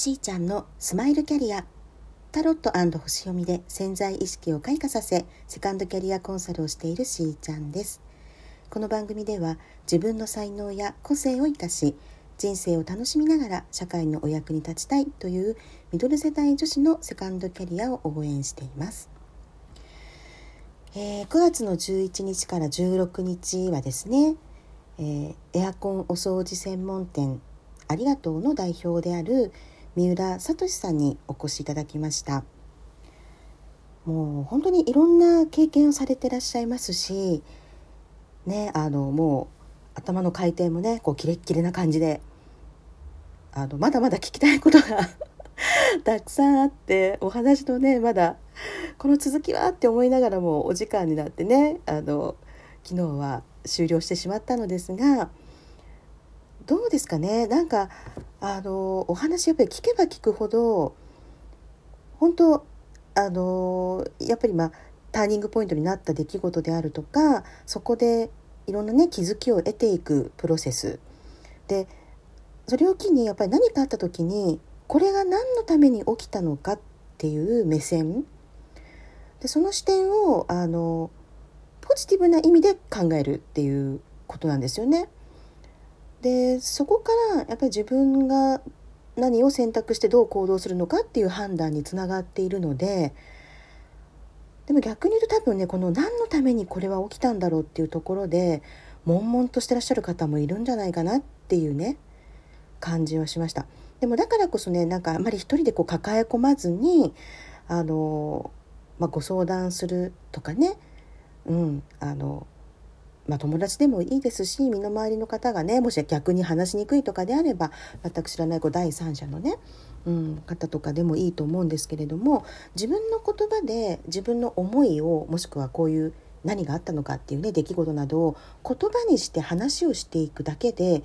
しーちゃんのスマイルキャリア。タロット星読みで潜在意識を開花させセカンドキャリアコンサルをしているしーちゃんです。この番組では自分の才能や個性を生かし人生を楽しみながら社会のお役に立ちたいというミドル世代女子のセカンドキャリアを応援しています。えー、9月の11日から16日はですね、えー、エアコンお掃除専門店ありがとうの代表である三浦聡さんにお越しいただきました。もう本当にいろんな経験をされてらっしゃいますしねあのもう頭の回転もねこうキレッキレな感じであのまだまだ聞きたいことが たくさんあってお話のねまだこの続きはって思いながらもお時間になってねあの昨日は終了してしまったのですがどうですかね？なんかあのお話やっぱり聞けば聞くほど本当あのやっぱりまあターニングポイントになった出来事であるとかそこでいろんなね気づきを得ていくプロセス。でそれを機にやっぱり何かあった時にこれが何のために起きたのかっていう目線。でその視点をあのポジティブな意味で考えるっていうことなんですよね。でそこからやっぱり自分が何を選択してどう行動するのかっていう判断につながっているのででも逆に言うと多分ねこの何のためにこれは起きたんだろうっていうところで悶々としてらっしゃる方もいるんじゃないかなっていうね感じはしました。でもだからこそねなんかあまり一人でこう抱え込まずにあのまあ、ご相談するとかね、うんあのまあ、友達でもいいですし身の回りの方がねもし逆に話しにくいとかであれば全く知らないこ第三者のね、うん、方とかでもいいと思うんですけれども自分の言葉で自分の思いをもしくはこういう何があったのかっていうね出来事などを言葉にして話をしていくだけで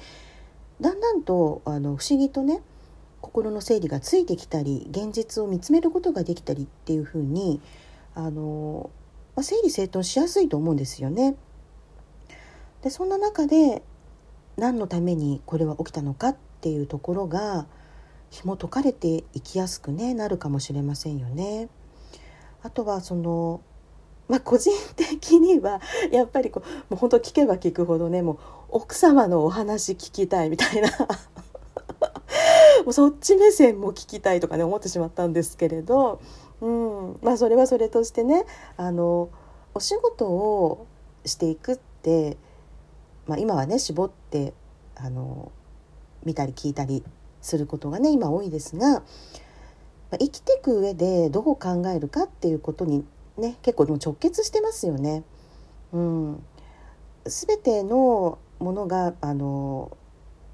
だんだんとあの不思議とね心の整理がついてきたり現実を見つめることができたりっていうふうにあの、まあ、整理整頓しやすいと思うんですよね。でそんな中で何のためにこれは起きたのかっていうところが紐解かれていきやすく、ね、なるかもしれませんよね。あとはそのまあ、個人的にはやっぱりこうもう本当聞けば聞くほどねもう奥様のお話聞きたいみたいな。もうそっち目線も聞きたいとかね思ってしまったんですけれど。うん。まあ、それはそれとしてねあのお仕事をしていくって、まあ、今はね絞ってあの見たり聞いたりすることがね今多いですが、まあ、生きていく上でどう考えるかっていうことにね結構もう直結してますよね。うん、全てのものがあの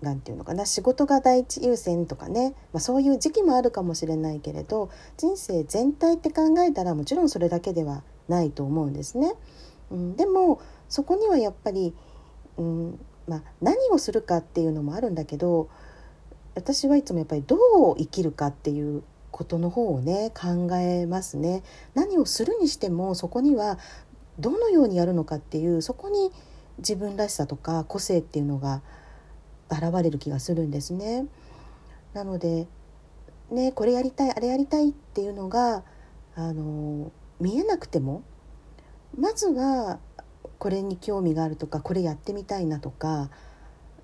何て言うのかな仕事が第一優先とかね、まあ、そういう時期もあるかもしれないけれど人生全体って考えたらもちろんそれだけではないと思うんですね。うん、でもそこにはやっぱり、うんまあ、何をするかっていうのもあるんだけど私はいつもやっぱりどう生きるかっていうことの方をね考えますね。何をするにしてもそこにはどのようにやるのかっていうそこに自分らしさとか個性っていうのが現れる気がするんですね。なのでねこれやりたいあれやりたいっていうのがあの見えなくてもまずはこれに興味があるとかこれやってみたいなとか、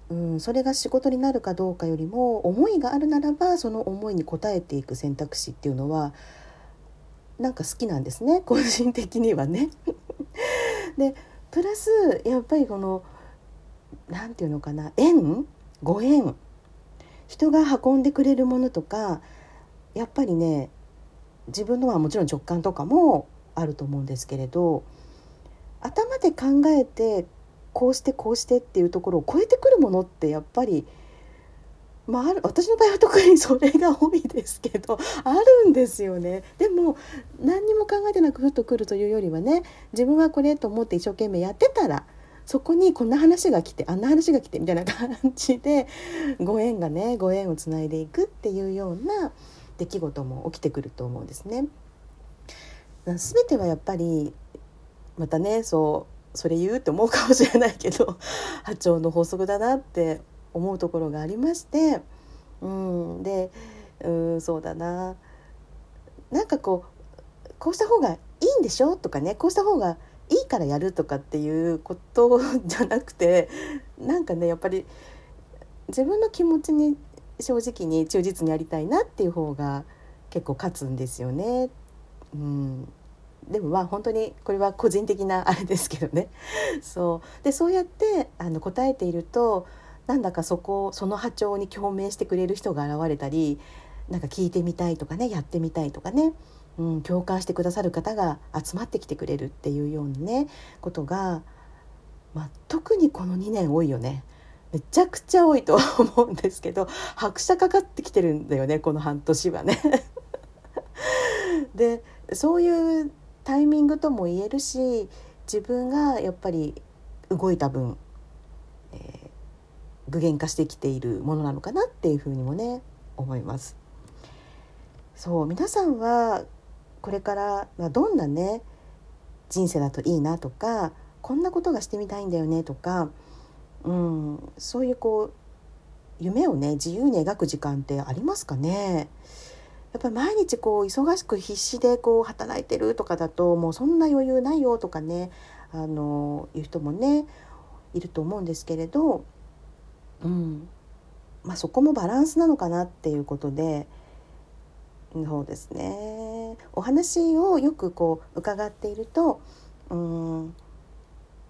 うん、それが仕事になるかどうかよりも思いがあるならばその思いに応えていく選択肢っていうのはなんか好きなんですね。個人的にはね。でプラスやっぱりこの何て言うのかな縁？ご縁？人が運んでくれるものとかやっぱりね自分のはもちろん直感とかもあると思うんですけれど頭で考えてこうしてこうしてっていうところを超えてくるものってやっぱり、まあ、ある私の場合は特にそれが多いですけど あるんですよね。でも何にも考えてなくふっとくるというよりはね自分はこれと思って一生懸命やってたらそこにこんな話が来てあんな話が来てみたいな感じでご縁がねご縁をつないでいくっていうような出来事も起きてくると思うんですね。全てはやっぱりまたねそうそれ言うって思うかもしれないけど 波長の法則だなって思うところがありまして、うん、でうんそうだななんかこうこうした方がいいんでしょとかねこうした方がいいからやるとかっていうことじゃなくてなんかねやっぱり自分の気持ちに正直に忠実にやりたいなっていう方が結構勝つんですよね。うん、でもまあ本当にこれは個人的なあれですけどね そうでそうやってあの答えているとなんだかそこその波長に共鳴してくれる人が現れたりなんか聞いてみたいとかねやってみたいとかね、うん、共感してくださる方が集まってきてくれるっていうようなねことが、まあ、特にこの2年多いよね。めちゃくちゃ多いと思うんですけど拍車かかってきてるんだよねこの半年はね。でそういうタイミングとも言えるし自分がやっぱり動いた分、えー、具現化してきているものなのかなっていうふうにもね思います。そう皆さんはこれからどんなね人生だといいなとかこんなことがしてみたいんだよねとかうん、そういうこう夢をね自由に描く時間ってありますかね？やっぱり毎日こう忙しく必死でこう働いてるとかだともうそんな余裕ないよとかねあのいう人もねいると思うんですけれど、うん。まあ、そこもバランスなのかなっていうことでそうですね。お話をよくこう伺っているとうん。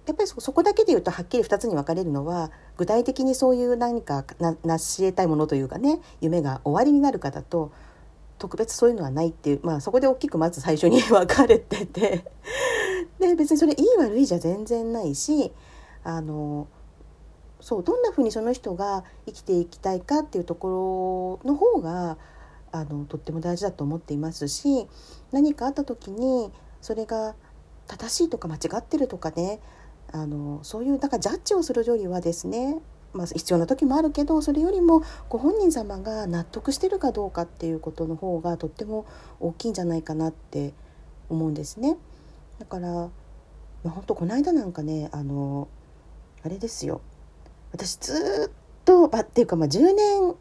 やっぱりそこだけで言うとはっきり2つに分かれるのは具体的にそういう何か成し得たいものというかね夢が終わりになる方と特別そういうのはないっていう、まあ、そこで大きくまず最初に 分かれててで別にそれいい悪いじゃ全然ないしあのそうどんなふうにその人が生きていきたいかっていうところの方があのとっても大事だと思っていますし何かあった時にそれが正しいとか間違ってるとかねあのそういうだかジャッジをするよりはですねまあ、必要な時もあるけどそれよりもご本人様が納得してるかどうかっていうことの方がとっても大きいんじゃないかなって思うんですね。だから、まあ、本当この間なんかねあのあれですよ私ずっとあっていうかまあ10年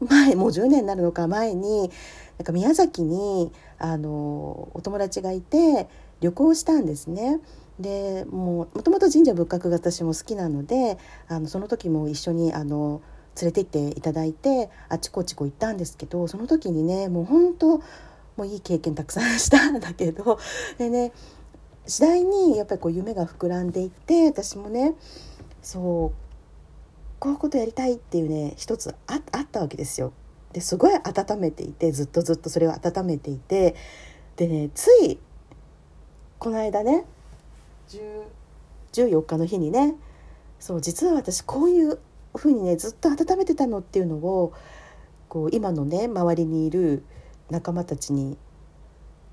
前もう10年になるのか前になんか宮崎にあのお友達がいて旅行したんですね。でもうもともと神社仏閣が私も好きなのであのその時も一緒にあの連れて行っていただいてあちこちこ行ったんですけどその時にねもう本当もういい経験たくさんしたんだけど でね次第にやっぱりこう夢が膨らんでいって私もねそうこういうことやりたいっていうね一つあったわけですよ。ですごい温めていてずっとずっとそれを温めていてでねついこの間ね14日の日にねそう実は私こういうふうにねずっと温めてたのっていうのをこう今のね周りにいる仲間たちに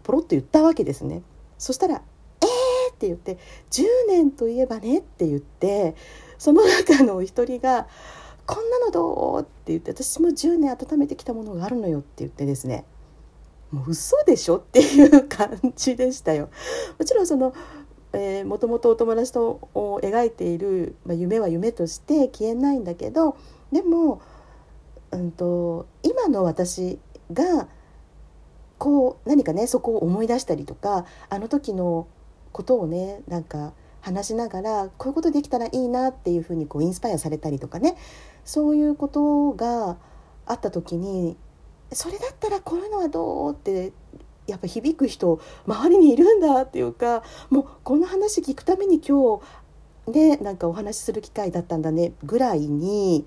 ポロッと言ったわけですね。そしたら「えー!」って言って「10年といえばね」って言ってその中のお一人が「こんなのどう?」って言って私も10年温めてきたものがあるのよって言ってですねもう嘘でしょっていう感じでしたよ。もちろんそのえ、もともとお友達と描いている、まあ、夢は夢として消えないんだけどでも、うんと、今の私がこう何かねそこを思い出したりとかあの時のことをねなんか話しながらこういうことできたらいいなっていうふうにこうインスパイアされたりとかねそういうことがあった時にそれだったらこういうのはどうってやっぱ響く人周りにいるんだっていうかもうこの話聞くために今日ねなんかお話しする機会だったんだねぐらいに、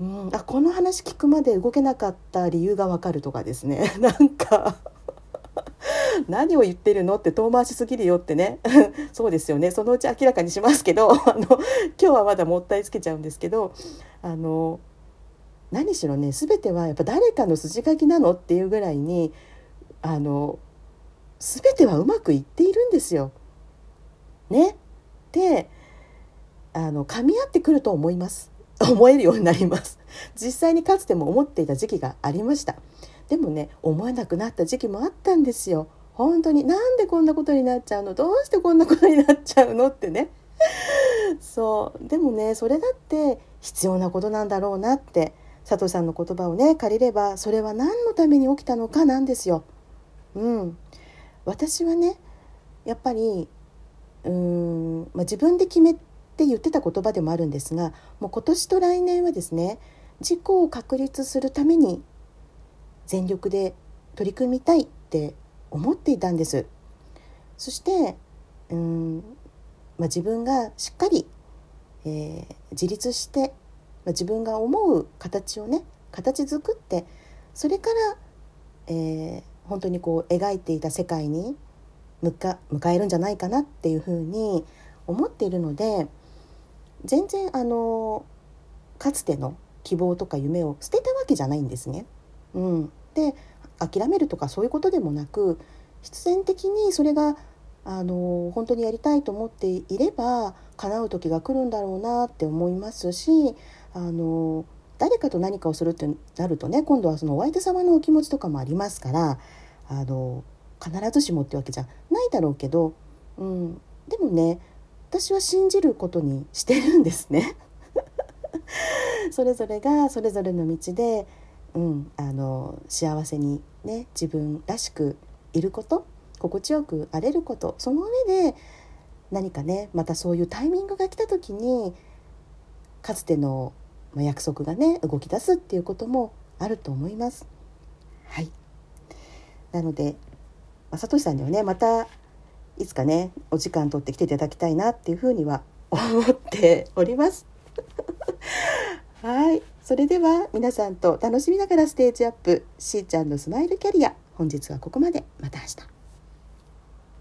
うん、あこの話聞くまで動けなかった理由がわかるとかですね。なんか何を言ってるのって遠回しすぎるよってね。そうですよね。そのうち明らかにしますけど あの今日はまだもったいつけちゃうんですけどあの何しろね全てはやっぱ誰かの筋書きなのっていうぐらいにあの全てはうまくいっているんですよ。ね。であの噛み合ってくると思います。思えるようになります。実際にかつても思っていた時期がありました。でもね思えなくなった時期もあったんですよ。本当になんでこんなことになっちゃうの？どうしてこんなことになっちゃうの？ってね。そうでもねそれだって必要なことなんだろうなって佐藤さんの言葉をね借りればそれは何のために起きたのかなんですよ。うん、私はねやっぱりうーん、まあ、自分で決めて言ってた言葉でもあるんですがもう今年と来年はですね自己を確立するために全力で取り組みたいって思っていたんです。そしてうん、まあ、自分がしっかり、えー、自立して、まあ、自分が思う形をね形作ってそれから、えー、本当にこう描いていた世界に向か迎えるんじゃないかなっていうふうに思っているので全然あのかつての希望とか夢を捨てたわけじゃないんですね。うん、で諦めるとかそういうことでもなく必然的にそれがあの本当にやりたいと思っていれば叶う時が来るんだろうなって思いますしあの誰かと何かをするってなるとね今度はそのお相手様のお気持ちとかもありますからあの必ずしもってわけじゃないだろうけど、うん、でもね私は信じることにしてるんですね。それぞれがそれぞれの道で、うん、あの幸せにね自分らしくいること心地よく荒れることその上で何かねまたそういうタイミングが来た時にかつての約束がね動き出すっていうこともあると思います。はいなので、まあ、さとしさんにはねまたいつかねお時間取って来ていただきたいなっていうふうには思っております。はいそれでは皆さんと楽しみながらステージアップしーちゃんのスマイルキャリア本日はここまでまた明日